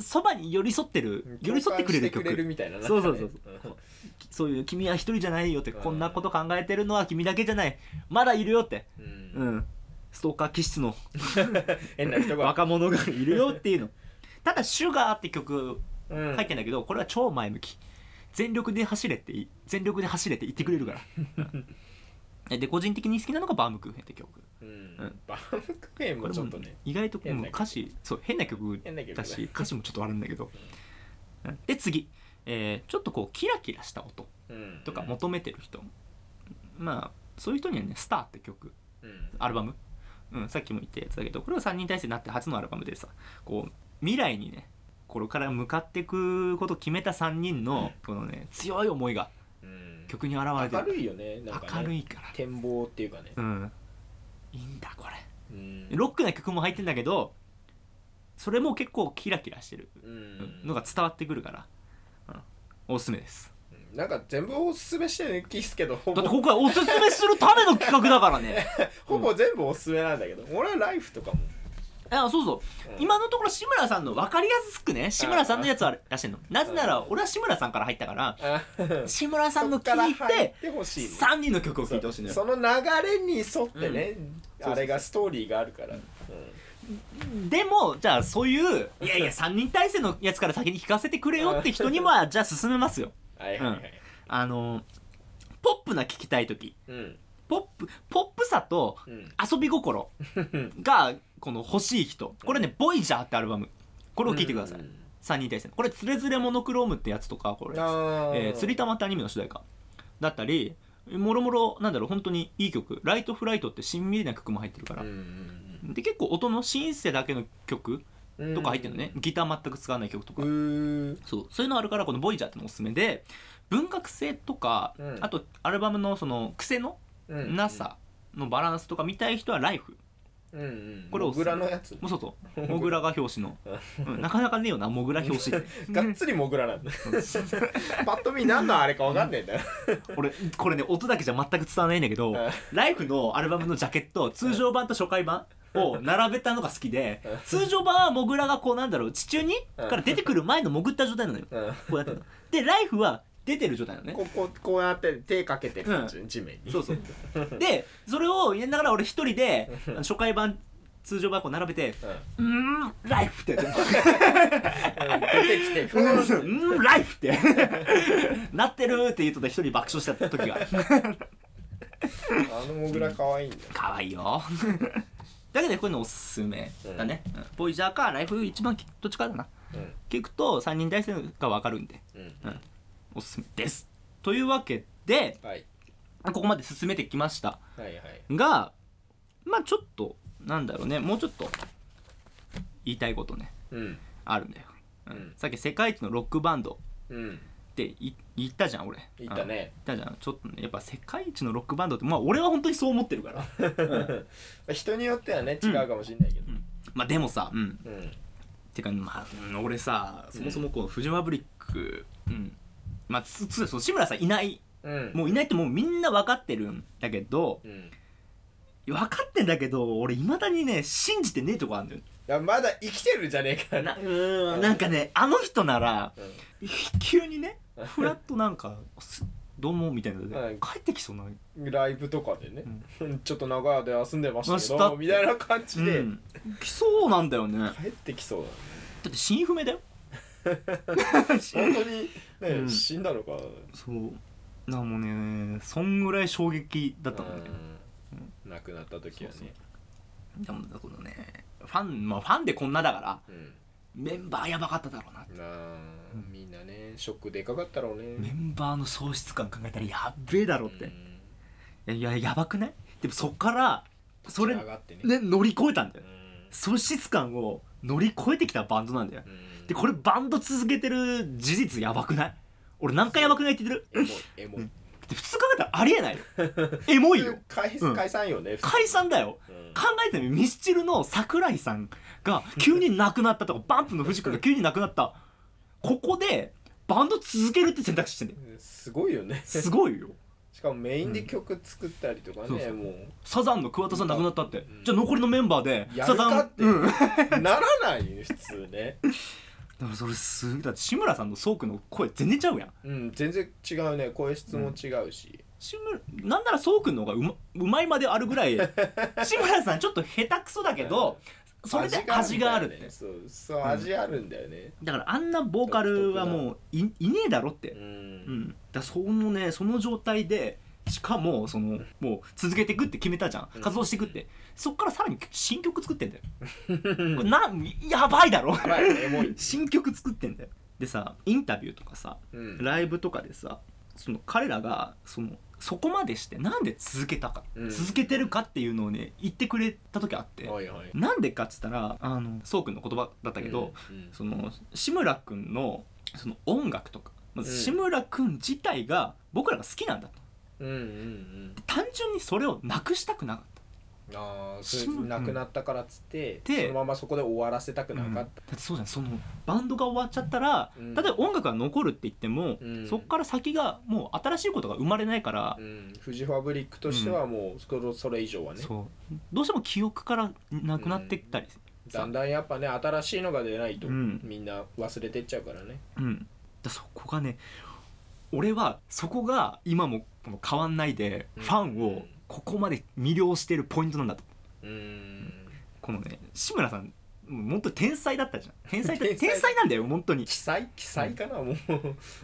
そばに寄り添ってる寄り添ってくれる曲。共感してくれるみたいなそうそうそうそう。そういう「君は一人じゃないよ」ってうんこんなこと考えてるのは君だけじゃない。まだいるよって。うん。うん。ストーカー気質の。<laughs> 変な人が。若者がいるよっていうの。ただ「シュガーって曲うん。入ってんだけどこれは超前向き。全力で走れってい全力で走れって言ってくれるから。<laughs> うん。で個人的に好きなのがバームクーヘンって曲うん。うん。バームクーヘンももちょっとね意外と変な曲。歌詞そう変な曲だ。だし歌詞もちょっとあるんだけど。うん。で次、えーちょっとこうキラキラした音うん。とか求めてる人、まあそういう人にはね「スターって曲。うん。アルバム、うん、さっきも言ったやつだけどこれは3人体制になって初のアルバムでさこう未来にねこれから向かっていくことを決めた3人のこのね強い思いがうん。曲に表れてる。明るいよねなんかね。明るいから。展望っていうかね。うんいいんだこれ。うん。ロックな曲も入ってんだけどそれも結構キラキラしてる。うん。のが伝わってくるから、うん、おすすめです。なんか全部おすすめしてる気すけどほぼ。だって今回おすすめするための企画だからね。<laughs> ほぼ全部おすすめなんだけど。俺はライフとかもあそうそう。うん。今のところ志村さんの分かりやすくね。志村さんのやつは出してん。のなぜなら俺は志村さんから入ったからあ志村さんの聞いててほしいの。3人の曲を聴いてほしいのよ。その流れに沿ってね、うん。あれがストーリーがあるから、でもじゃあそういういやいや3人体制のやつから先に聴かせてくれよって人にはじゃあ進めますよ。うんはいはい。はい、あのポップな聴きたい時。うん。ポップポップさとうん。遊び心がこの欲しい人。これね「ボイジャーってアルバム。これを聴いてください、うん。3人体制これ「つれづれモノクローム」ってやつとかこれ。えー、釣り玉ってアニメの主題歌。だったりもろもろなんだろう本当にいい曲「ライトフライト」ってしんみりな曲も入ってるから、うんで結構音のシンセだけの曲うんとか入ってるのね、ギター全く使わない曲とか、そう。そういうのあるからこの「ボイジャーってのおすすめで文学性とか、うん。あとアルバムのその癖のうん。なさのバランスとか見たい人は「ライフうんうん。これおすすめモグラのやつ？もうそうそう。<laughs> モグラが表紙の、うん。なかなかねえよなモグラ表紙。<laughs> がっつりモグラなんだ。パッと見何のあれか分かんねえんだよ。<laughs> 俺これね音だけじゃ全く伝わらないんだけどうん。ライフのアルバムのジャケット通常版と初回版を並べたのが好きで通常版はモグラがこうなんだろう地中にうん。から出てくる前の潜った状態なのよ。うん。こうやってんの。でライフは出てる状態なのね。こ <laughs> ここうやって手かけてる感じ、地面に。そうそう。<laughs> でそれをやりながら俺一人で初回版通常版こう並べてうん「うーんライフ」って。<laughs> 出てきて「うーんライフ」って。なってるって言うとで一人爆笑した時が。あのモグラ可愛いんだよ。かわいいよ。だけどこういうのおすすめだね、うん。ボイジャーかライフ一番どっちかだな。うん。聞くと3人体制が分かるんで。うん。うんおすすめです。というわけではい。ここまで進めてきました。はいはい。がまあちょっとなんだろうね。もうちょっと言いたいことね。うん。あるんだよ、うん。うん。さっき世界一のロックバンド。うん。ってい言ったじゃん俺。言ったね。うん。言ったじゃん。ちょっとねやっぱ世界一のロックバンドってまあ俺は本当にそう思ってるから。<laughs> 人によってはね違うかもしれないけど。まあでもさうん。うん。てかまあ、うん俺さそもそもこうフジマブリックうんまあつつそう志村さんいない。うん。もういないってもうみんな分かってるんだけどうん。分かってんだけど俺いまだにね信じてねえとこあるんだよ。いやまだ生きてるじゃねえかなうーん。なんかねあの人ならう急にねフラッとなんか「すどうも」みたいなのではい。帰ってきそうな、んライブとかでねちょっと長屋で遊んでましたけましたどみたいな感じでうん、来そうなんだよねだ帰ってきそうだねって死因不明だよ <laughs> 本当にねうん。死んだのか。そう。なもうねそんぐらい衝撃だったもんねうん。亡くなった時はそうねでもこのねファンまあファンでこんなだからうん。メンバーやばかっただろうななあみんなねショックでかかったろうね。メンバーの喪失感考えたらやっべえだろって、いやいややばくない？でもそっからそれ上がってね。ね乗り越えたんだよ。うん。喪失感を乗り越えてきたバンドなんだよ。うん。でこれバンド続けてる事実やばくない？俺何回やばくないって言ってる？エモいエモい。で普通考えたらありえないよ。<laughs> エモいよ。解散よね解散だよ。うん。考えてみミスチルの桜井さんが <laughs> 急に亡くなったとかバンプの藤君が急に亡くなった。ここでバンド続けるって選択肢してんだよ。すごいよね。すごいよ。しかもメインで曲作ったりとかそうそう。ねもう。サザンの桑田さん亡くなったって、うん。じゃあ残りのメンバーでやサザンるかって。うん、<laughs> ならないよ普通ね。だからそれすげえだって志村さんのそうくんの声全然ちゃうやん。うん全然違うね。声質も違うし、志村なんならそうくんの方がうまうまいまであるぐらい。<laughs> 志村さんちょっと下手くそだけどそれで味があるんだよね。そうそううん。味あるんだよね。だからあんなボーカルはもういいねえだろって。うん、うん、だそのねその状態でしかもそのもう続けていくって決めたじゃん。うん。活動していくって。そっからさらに新曲作ってんだよ。これなんやばいだろ。やばいエモい、<laughs> 新曲作ってんだよ。でさインタビューとかさうん。ライブとかでさその彼らがそのそこまでしてなんで続けたか、うん。続けてるかっていうのをね言ってくれた時あって、はいはい。なんでかっつったらあのそうくんの言葉だったけど、うんその志村くんのその音楽とかまずうん。志村くん自体が僕らが好きなんだと。うんうんうん。単純にそれをなくしたくなかっああなくなったからっつって、でそのままそこで終わらせたくた、なかっだってそうじゃん。そのバンドが終わっちゃったら、うん。例えば音楽が残るって言っても、うん。そっから先がもう新しいことが生まれないからた、、うん、フジファブリックとしてはもうそれそれ以上はね。そう。どうしても記憶からなくなってきたり、だんだんやっぱね新しいのが出ないと、うん。みんな忘れてっちゃうからね。うん、だそこがね俺はそこが今も変わんないでうん。ファンをここまで魅了してるポイントなんだと。うん。このね志村さん本当に天才だったじゃん。天才って天才なんだよ本当に。奇才？奇才かな、もう。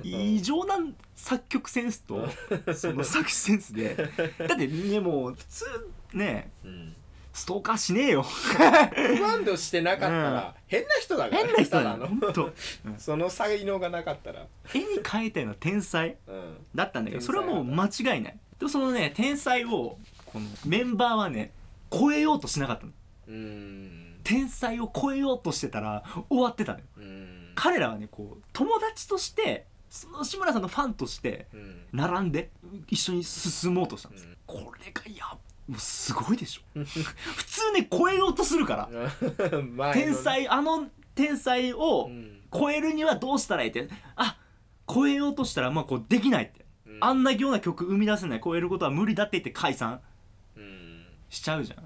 異常な作曲センスと <laughs> その作詞センスで。だってねもう普通ねうん。ストーカーしねえよ。不安度してなかったら、変な人だから変な人だただの。よ本当。<laughs> その才能がなかったら。絵に描いたような天才うん。だったんだけどそれはもう間違いないでもそのね天才をこのメンバーはね超えようとしなかったの。うん。天才を超えようとしてたら終わってたのよ。うん。彼らはねこう友達としてその志村さんのファンとしてうん。並んで一緒に進もうとしたんです、うん。これがやもうすごいでしょ。<laughs> 普通ね超えようとするから。<laughs> 天才あの天才をうん。超えるにはどうしたらいいって。あ超えようとしたらまあこうできないって、うん。あんなような曲生み出せない超えることは無理だって言って解散うん。しちゃうじゃん。だ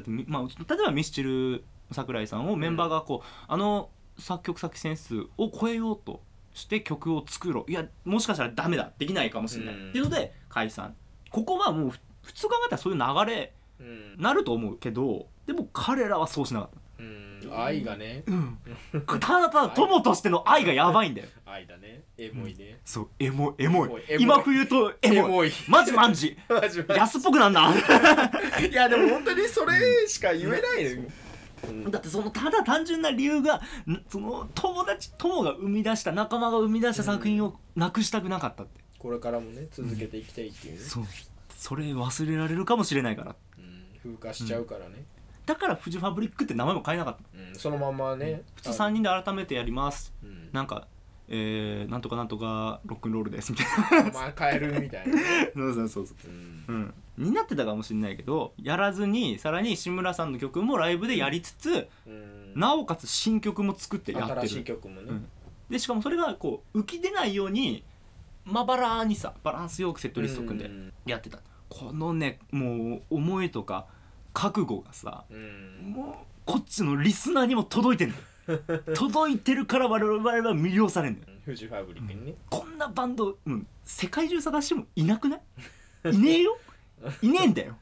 ってみ、まあ、例えばミスチル桜井さんをメンバーがこう、あの作曲作詞センスを超えようとして曲を作ろう。いやもしかしたらダメだ。できないかもしれない、うん。っていうので解散。ここはもうふ普通考えたらそういう流れうん。なると思うけどでも彼らはそうしなかった。うん愛がね。うん。ただただ友としての愛がやばいんだよ。愛だね。エモいね。そうエモエモい。エモい。エモい。今冬とエモい。エモい。マジマンジ。マジマジ。安っぽくなんだ <laughs> いやでも本当にそれしか言えないのよ。うんだってそのただ単純な理由がんその友達友が生み出した仲間が生み出した作品をなくしたくなかったって、これからもね続けていきたいっていうね。そう。それ忘れられるかもしれないから。うん。風化しちゃうからねだからフジファブリックって名前も変えなかった。うんそのままね。普通3人で改めてやります。うん。なんかえー、なんとかなんとかロックンロールです。みたいな。まあ変えるみたいなね。<laughs> そうそうそうそう。うん。うん、になってたかもしれないけどやらずにさらに志村さんの曲もライブでやりつつ、うん。なおかつ新曲も作ってやって新しいる曲もね。うん。でしかもそれがこう浮き出ないようにまばらにさバランスよくセットリスト組んでうん。やってた、このねもう思いとか覚悟がさうん。もうこっちのリスナーにも届いてんだよ。<laughs> 届いてるから我々は魅了されんだよ。フジファブリックにね。こんなバンド、うん、世界中探してもいなくない？いねえよ？いねえんだよ。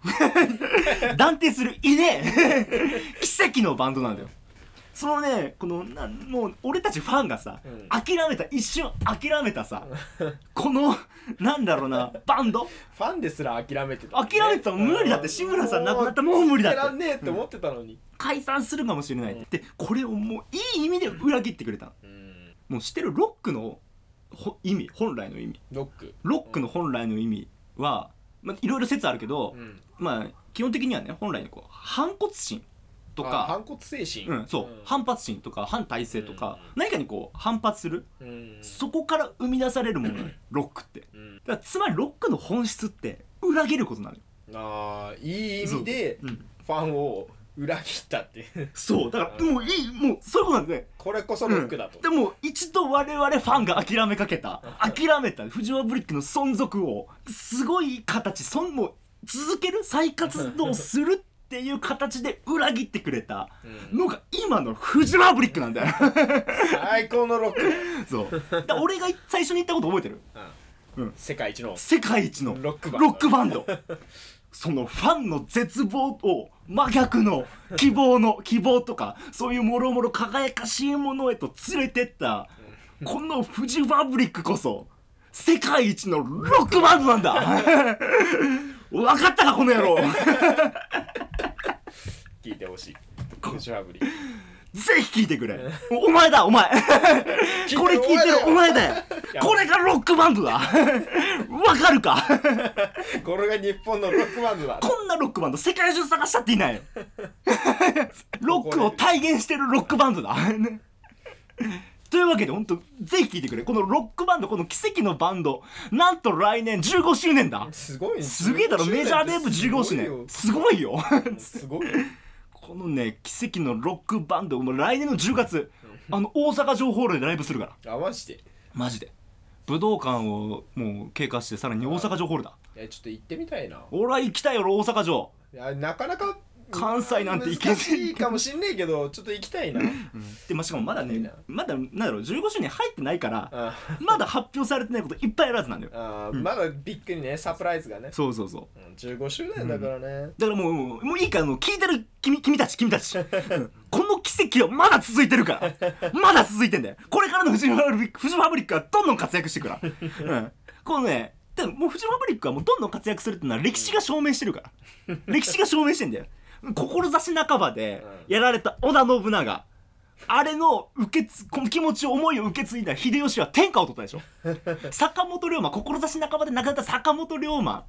<laughs> 断定する。いねえ。奇跡のバンドなんだよそのねこのなんもう俺たちファンがさ、うん。諦めた一瞬諦めたさこのなんだろうな <laughs> バンド？ファンですら諦めてた諦めてたもん無理だって志村さん亡くなったらもう無理だって。やらんねえって思ってたのに。解散するかもしれない、うん。でこれをもういい意味で裏切ってくれたの。うん。もう知ってるロックのほ意味本来の意味。ロック。ロックの本来の意味は、まあ、いろいろ説あるけど、うん。まあ基本的にはね本来のこう反骨心とか、あ反骨精神。うん、そう、反発心とか反体制とか、何かにこう反発する、うん。そこから生み出されるもの <clears throat> ロックって。うん。だつまりロックの本質って裏切ることなのよ、ああいい意味でう。ん、ファンを裏切ったってそう。だからもういいもうそういうことなんで、これこそロックだと。でも一度我々ファンが諦めかけた諦めたフジワブリックの存続をすごい形そんもう続ける再活動するっっていう形で裏切ってくれたうん。のが今のフジファブリックなんだよ。<laughs> 最高のロック、そう。だ俺が最初に言ったこと覚えてる？うん。世界一の。世界一の。ロックバンド。ロックバンド。そのファンの絶望を真逆の <laughs> 希望の希望とかそういうもろもろ輝かしいものへと連れてったこのフジファブリックこそ世界一のロックバンドなんだ <laughs> 分かったかこの野郎。<laughs> 聞いてほしい。フジファブリ。ぜひ聞いてくれ。<laughs> お前だお前。<laughs> これ聞いてるお前だよ。や。これがロックバンドだ。わかるか？これが日本のロックバンドだ。こんなロックバンド世界中探したっていないよ。ロックを体現してるロックバンドだ。ねというわけで本当ぜひ聞いてくれ。このロックバンドこの奇跡のバンド。なんと来年15周年だ。すごいね。すげえだろ。メジャーデーブ15周年。すごいよ。すごいよ。<laughs> このね奇跡のロックバンドもう来年の10月あの大阪城ホールでライブするから。あマジで？マジで。武道館をもう経過してさらに大阪城ホールだ。いやちょっと行ってみたいな。俺は行きたいよ大阪城。いやなかなか関西なんて行けねえ難しいかもしんねえけどちょっと行きたいな。でまあしかもまだいいな。ねまだなんだろう15周年入ってないからあまだ発表されてないこといっぱいあるはずなんだよ。あまだびっくりねサプライズがね。そうそうそう。うん15周年だからね。だからもうもういいから聞いてる君君たち君たち。うん。この奇跡はまだ続いてるから。まだ続いてんだよ。これからのフジファブリックフジファブリックはどんどん活躍していくから、うん、このねでももうフジファブリックはもうどんどん活躍するっていうのは歴史が証明してるから。<laughs> 歴史が証明してんだよ志半ばでやられた織田信長。あれの受けつこの気持ちを思いを受け継いだ秀吉は天下を取ったでしょ。<laughs> 坂本龍馬志半ばで亡くなった坂本龍馬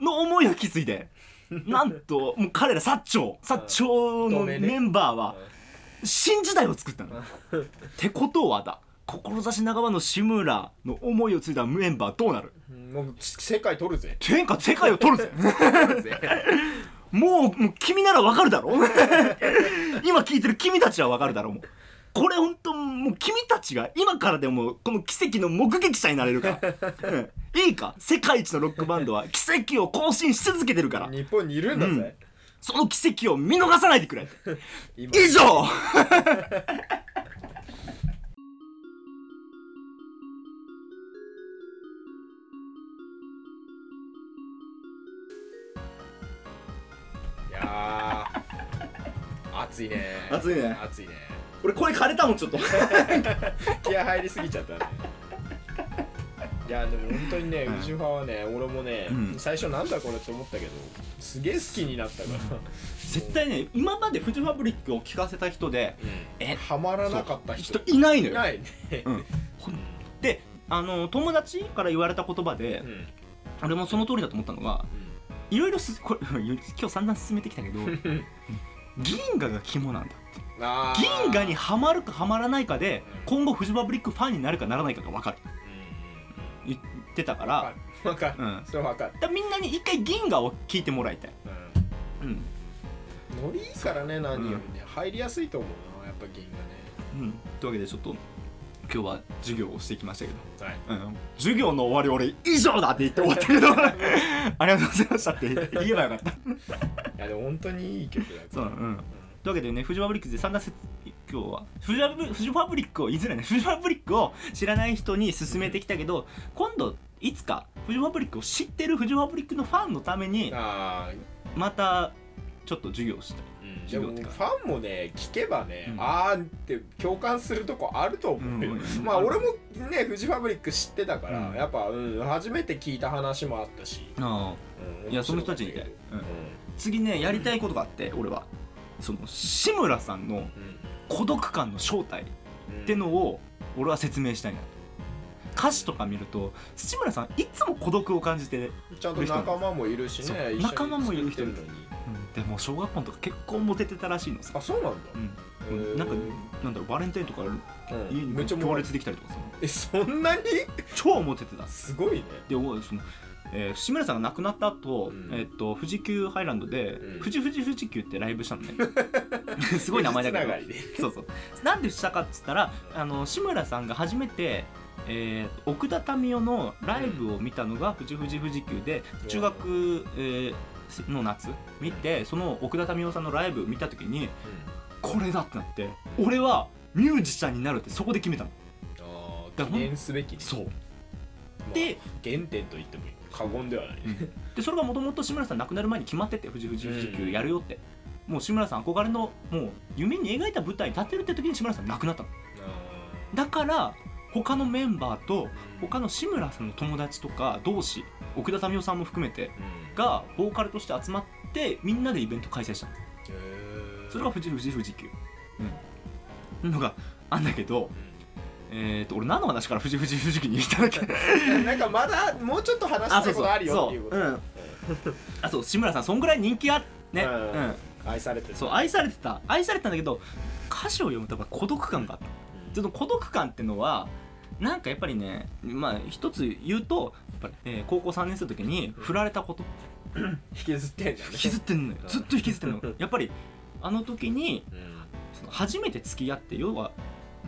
の思いを引き継いでなんともう彼ら薩長薩長のメンバーは新時代を作ったの。ってことはだ志半ばの志村の思いを継いだメンバーどうなる？うん。もう世界取るぜ。天下世界を取るぜ <laughs> <laughs> もうもう君ならわかるだろ？<laughs> 今聞いてる君たちはわかるだろ？うもう。これほんともう君たちが今からでもこの奇跡の目撃者になれるから、うん。いいか？世界一のロックバンドは奇跡を更新し続けてるから。日本にいるんだぜ。その奇跡を見逃さないでくれ。<laughs> 今。以上 <laughs> 暑いね。暑いね。暑いね。俺声枯れたもんちょっと。<laughs> 気合入りすぎちゃったね。いやでも本当にねうん宇宙派はね俺もね、うん。最初なんだこれって思ったけどすげえ好きになったから、絶対ね今までフジファブリックを聞かせた人でえ？ハマらなかった人。人いないのよ。ないね、うん。であの友達から言われた言葉でう、ん。俺もその通りだと思ったのがいろいろすこれ <laughs> 今日散々進めてきたけど <laughs> 銀河が肝なんだ銀河にはまるかはまらないかでうん。今後フジファブリックファンになるかならないかが分かる。うん。言ってたかわら。かるわかる、うん。それわかる、だみんなに一回銀河を聞いてもらいたい、うん。うん、ノリいいからね何よりね、入りやすいと思うなやっぱ銀うん、というわけでちょっと今日は授業をしてきましたけど、河ねはい。うん、授業の終わり俺以上だって言って終わったけど。<laughs> ありがとうございましたって言えばよかったでも本当にいい曲だそう、うん、というわけでねフジファブリックで散々せ今日は。フジファブフジファブリックをいずれねフジファブリックを知らない人に勧めてきたけど今度いつかフジファブリックを知ってるフジファブリックのファンのためにああまたちょっと授業をしたい。でもフ授業ってか。ァンもね聞けばね、うん。あーって共感するとこあると思うよ、うん。まあ俺もねフジファブリック知ってたから、うん。やっぱ、うん、初めて聞いた話もあったし、あうん。いやその人たちに言い。たい、うん。面次ねやりたいことがあって俺は。その志村さんの孤独感の正体うん。ってのを俺は説明したいな。歌詞とか見ると志村さんいつも孤独を感じてちゃんと仲間もいるしね仲間もいる人作ってのに。でも小学校のとか結構モテてたらしいのさ、あそうなんだ、うん。なんかなんだろうバレンタインとかうん。家に行列できたりとかさえそんなに？超モテてた。すごいね。でおその、えー志村さんが亡くなった後、うん。えっと富士急ハイランドで、うん。富士富士富士急ってライブしたのね。<laughs> すごい名前だけど。そうそう。なんでしたかっつったらあの志村さんが初めて、えー奥田民生のライブを見たのが富士富士富士急で中学、えーの夏見てその奥田民生さんのライブ見た時にこれだってなって俺はミュージシャンになるってそこで決めたの。あ記念すべきね。そう。まあで原点と言ってもいい過言ではない。ねでそれがもともと志村さん亡くなる前に決まってて富士富士富士急やるよって、もう志村さん憧れのもう夢に描いた舞台に立てるって時に志村さん亡くなったの。だから他のメンバーと他の志村さんの友達とか同士奥田民生さんも含めてがボーカルとして集まってみんなでイベント開催したの。それが富士富士富士急う。ん。のがあんだけどえー、と俺何の話から富士富士富士急に行ったんだっけ？なんかまだもうちょっと話したいことあるよっていうこと。そうう。ん。あそう。志村さんそんぐらい人気あねううん。ん、愛されてる。そう愛されてた。愛されてたんだけど歌詞を読むとやっぱ孤独感があった。ちょっと孤独感ってのはなんかやっぱりねまあ一つ言うとやっぱり、えー高校3年生の時に振られたこと。<clears throat> 引きずってんじゃんね。引きずってんのよ。ずっと引きずってんのやっぱりあの時にうん。その初めて付き合って要は、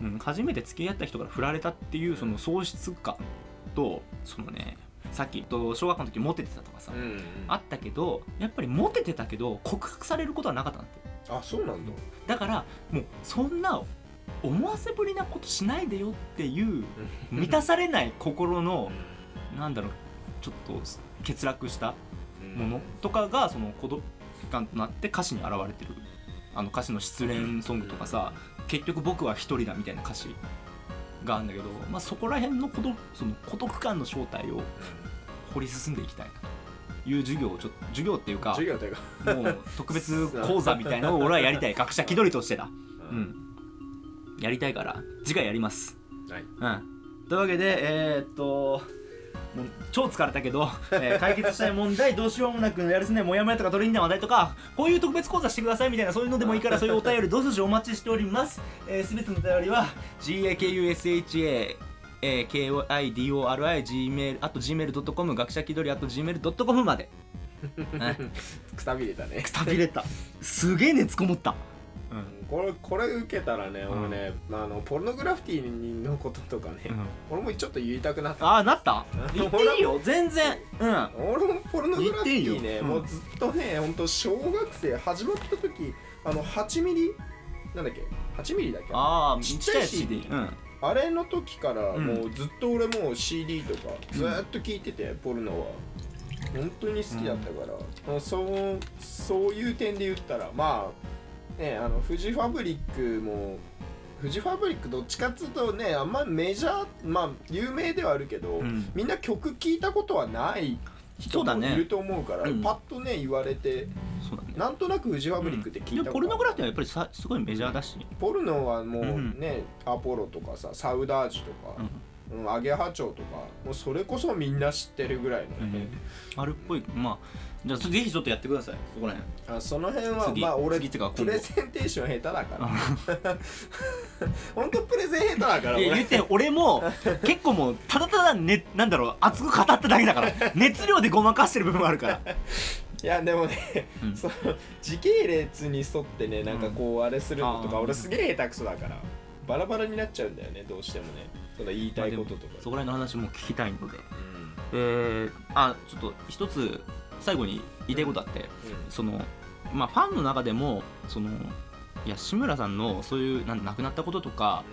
うん、初めて付き合った人から振られたっていうその喪失感とそのねさっきと小学校の時モテてたとかさ、うんあったけどやっぱりモテてたけど告白されることはなかったんだって。あそうなんだ。だからもうそんな思わせぶりなことしないでよっていう満たされない心の <laughs> なんだろうちょっと欠落したものとかがその孤独感となって歌詞に現れてる。あの歌詞の失恋ソングとかさ結局僕は一人だみたいな歌詞があるんだけど、まあ、そこら辺の孤独その孤独感の正体を掘り進んでいきたいなという授業をちょっと授業っていうか授業というか。もう特別講座みたいなのを俺はやりたい。<laughs> 学者気取りとしてだ。うん。やりたいから次回やります。はい。うん。というわけでえーっともう超疲れたけど、<laughs> えー解決したい問題どうしようもなくやるせないモヤモヤとか取りにな話題とかこういう特別講座してくださいみたいなそういうのでもいいから <laughs> そういうお便りどうぞお待ちしております。すべ、えー、全てのお便りは GAKUSHA えー、KIDORI gmail あと gmail.com 学者気取りあと gmail.com まで。は <laughs> いくたびれたね。くたびれた。すげえ熱こもったこれこれ受けたらねうん。俺ねあのポルノグラフィティのこととかねうん。俺もちょっと言いたくなった。ああなった？言っていいよ全然。うん。俺もポルノグラフィティ言っていいよ。ねもうずっとねほんと小学生始まった時あの8ミリ？なんだっけ？8ミリだっけ？ああちっちゃい CD うん。あれの時からうん。もうずっと俺もう CD とかずーっと聴いてて、ポルノは。本当に好きだったから、もうそうそういう点で言ったらまあねあのフジファブリックもフジファブリックどっちかっつうとねあんまメジャーまあ有名ではあるけど、うん。みんな曲聴いたことはない人もいると思うからうん。パッとね言われてそうだね。なんとなくフジファブリックって聞いたことある。でもポルノグラフィはやっぱりさすごいメジャーだし、ポルノはもううん。ね、アポロとかさサウダージとか、うんうん、アゲハチョウとかもうそれこそみんな知ってるぐらいのね、あるっぽい。まあじゃあぜひちょっとやってください。そこら辺。あその辺は次まあ俺次っていうかプレゼンテーション下手だから。ほんとプレゼン下手だから俺いや言って俺も結構もうただただねなんだろう熱く語っただけだから熱量でごまかしてる部分もあるから。<laughs> いやでもね、うん。その時系列に沿ってねなんかこうあれするのとか、あー。俺すげえ下手くそだからバラバラになっちゃうんだよねどうしてもねその言いたいこととか、そこら辺の話も聞きたいので。うん。えー、あちょっと一つ最後に言いたいことあってそのまあファンの中でもそのいや志村さんのそういうなん亡くなったこととか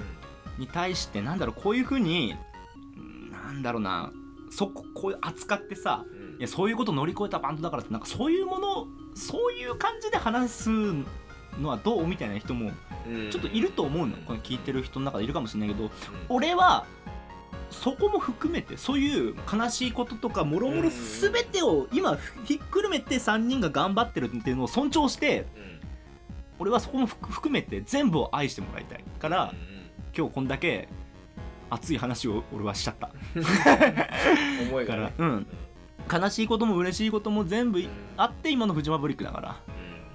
に対してなんだろうこういうふうにうんなんだろうなそここういう扱ってさうんうん。いやそういうこと乗り越えたバンドだからってなんかそういうものそういう感じで話すのはどうみたいな人もうん。ちょっといると思うの。この聞いてる人の中でいるかもしれないけど俺はそこも含めてそういう悲しいこととかもろもろ全てを今ひっくるめて3人が頑張ってるっていうのを尊重してうん。俺はそこも含含めて全部を愛してもらいたいから今日こんだけ熱い話を俺はしちゃった。思いからうん。悲しいことも嬉しいことも全部あって今のフジファブリックだから。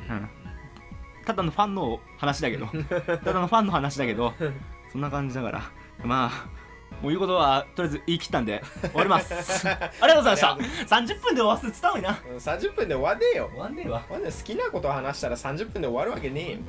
うんただのファンの話だけど。<laughs> ただのファンの話だけど。そんな感じだから。まあもう言うことはとりあえず言い切ったんで終わります。<laughs> ありがとうございました。30分で終わらせて伝わいな。うん30分で終わんねえよ。終わんねえわ。終わんねえ。好きなことを話したら30分で終わるわけねえよ